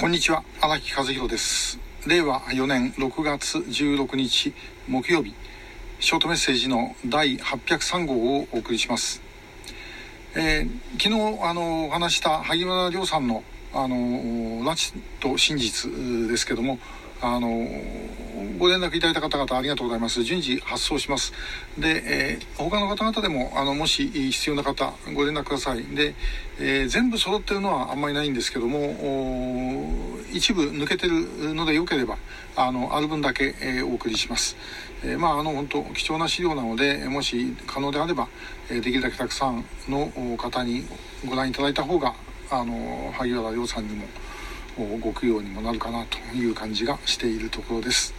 こんにちは荒木和弘です。令和4年6月16日木曜日ショートメッセージの第803号をお送りします、えー、昨日あのお話した萩原亮さんのあの拉致と真実ですけどもあのご連絡いただいた方々ありがとうございます。順次発送します。で、えー、他の方々でもあのもし必要な方ご連絡ください。で、えー、全部揃ってるのはあんまりないんですけども一部抜けてるのでよければあのある分だけ、えー、お送りします、えー、まああの本当貴重な資料なのでもし可能であれば、えー、できるだけたくさんの方にご覧いただいた方があの萩原亮さんにもご供養にもなるかなという感じがしているところです。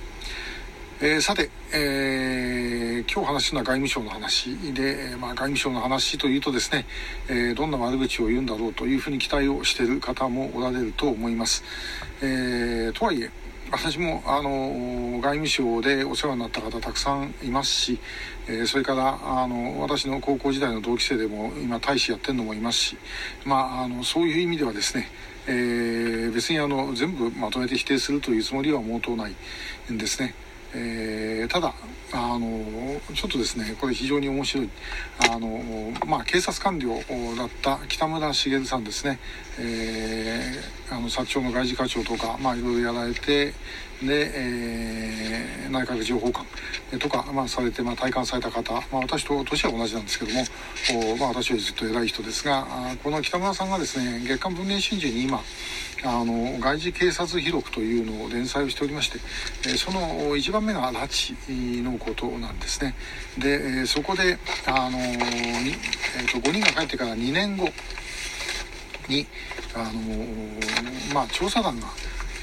えー、さて、えー、今日話すのは外務省の話で、まあ、外務省の話というとですね、えー、どんな悪口を言うんだろうというふうに期待をしている方もおられると思います。えとはいえ私もあの外務省でお世話になった方たくさんいますし、えそれからあの私の高校時代の同期生でも今大使やってるのもいますし、まあ、あのそういう意味ではですねえー、別にあの全部まとめて否定するというつもりは毛頭ないんですね。えー、ただあのちょっとですねこれ非常に面白い。あの、まあ、警察官僚だった北村茂さんですね、えー、あの薩長の外事課長とか、まあ、いろいろやられてで、えー、内閣情報官とか、まあ、されて、まあ、体感された方、まあ、私と年は同じなんですけども、まあ、私よりずっと偉い人ですがこの北村さんがですね月刊文藝春秋に今あの外事警察記録というのを連載をしておりまして、その1番目が拉致のことなんですね。で、えそこであの、えーと、5人が帰ってから2年後にあのまあ調査団が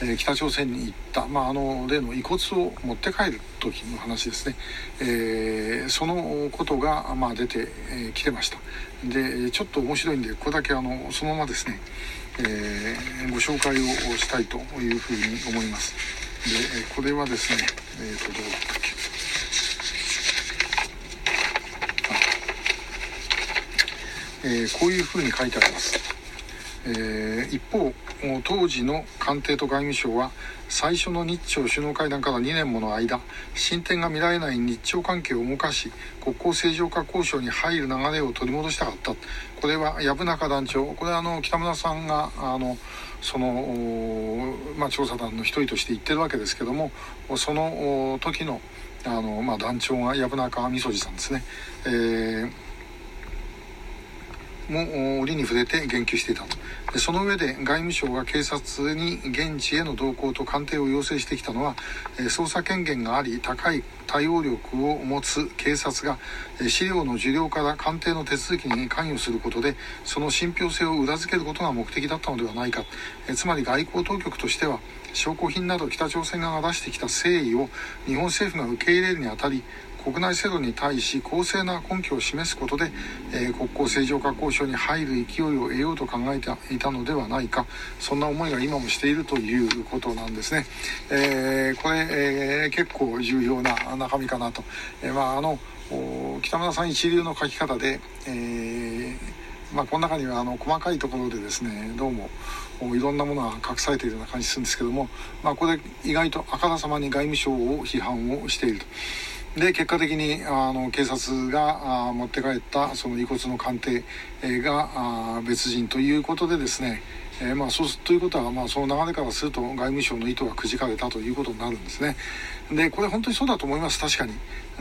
え北朝鮮に行った、まあ、あの例の遺骨を持って帰る時の話ですね、えー、そのことが、まあ、出てき、てました。でちょっと面白いんでこれだけあのそのままですね、えー、ご紹介をしたいというふうに思います。でこれはですねえっ、ー、とどうだったっけ。えー、こういうふうに書いてあります、えー、一方当時の官邸と外務省は最初の日朝首脳会談から2年もの間進展が見られない日朝関係を動かし国交正常化交渉に入る流れを取り戻したかったこれは薮中団長これはあの北村さんがあのその、まあ、調査団の一人として言ってるわけですけどもその時のあの、まあ、団長が薮中みそじさんですね。えーも折に触れて言及していたと。その上で外務省が警察に現地への同行と鑑定を要請してきたのは捜査権限があり高い対応力を持つ警察が資料の受領から鑑定の手続きに関与することでその信憑性を裏付けることが目的だったのではないか。つまり外交当局としては証拠品など北朝鮮側が出してきた誠意を日本政府が受け入れるにあたり国内制度に対し公正な根拠を示すことで、えー、国交正常化交渉に入る勢いを得ようと考えていたのではないかそんな思いが今もしているということなんですね。えー、これ、えー、結構重要な中身かなと。えまああの北村さん一流の書き方で、えまあ、この中にはあの細かいところでですねどうもいろんなものが隠されているような感じするんですけども、まあ、これ意外とあからさまに外務省を批判をしていると。で結果的にあの警察があ持って帰ったその遺骨の鑑定があ別人ということでですね、えー、まあ、そうということは、まあ、その流れからすると外務省の意図がくじかれたということになるんですね。でこれ本当にそうだと思います確かに。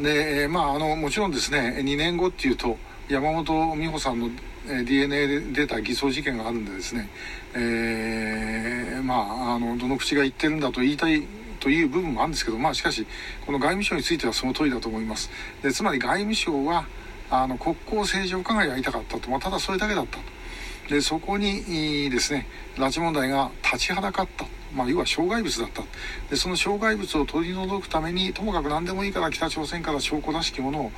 で、え、まああのもちろんですね2年後っていうと山本美穂さんの DNA で出た偽装事件があるんでですね、えー、まああのどの口が言ってるんだと言いたいという部分もあるんですけど、まあ、しかしこの外務省についてはその通りだと思います。でつまり外務省はあの国交正常化がやりたかったと、まあ、ただそれだけだったと。でそこにですね拉致問題が立ちはだかったまあ、要は障害物だったでその障害物を取り除くためにともかく何でもいいから北朝鮮から証拠らしきもの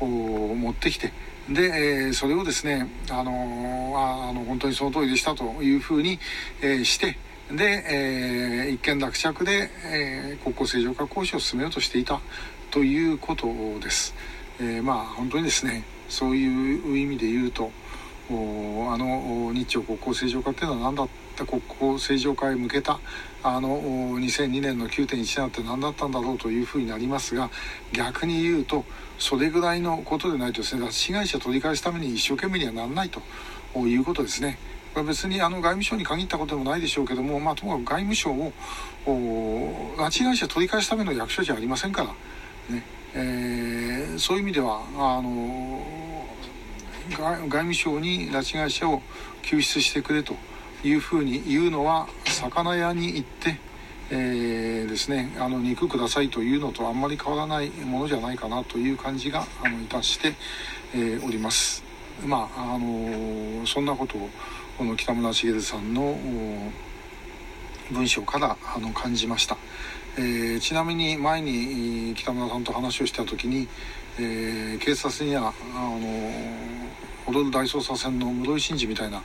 を持ってきてで、えー、それをですね、あのー、あの本当にその通りでしたというふうに、えー、してで、えー、一件落着で、えー、国交正常化交渉を進めようとしていたということです。えー、まあ本当にですねそういう意味で言うとあの日朝国交正常化っていうのは何だった国交正常化へ向けたあの2002年の9.17って何だったんだろうというふうになりますが逆に言うとそれぐらいのことでないとですね拉致被害者取り返すために一生懸命にはならないということですね。これ別にあの外務省に限ったことでもないでしょうけども、まあ、ともかく外務省を拉致被害者取り返すための役所じゃありませんから、ねえー、そういう意味ではあの外務省に拉致被害者を救出してくれというふうに言うのは魚屋に行って、えー、ですねあの肉くださいというのとあんまり変わらないものじゃないかなという感じがあのいたして、えー、おります。まああのそんなことをこの北村茂さんの文章からあの感じました、えー、ちなみに前に北村さんと話をした時に、えー、警察にはあのホロル大捜査線の室井慎二みたいな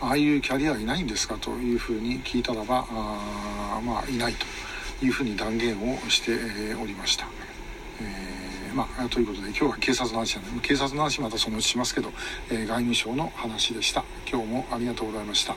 ああいうキャリアいないんですかというふうに聞いたらばあまあいないというふうに断言をしておりました。えー、まあ、ということで今日は警察の話なんで警察の話またそのうちしますけど、えー、外務省の話でした今日もありがとうございました。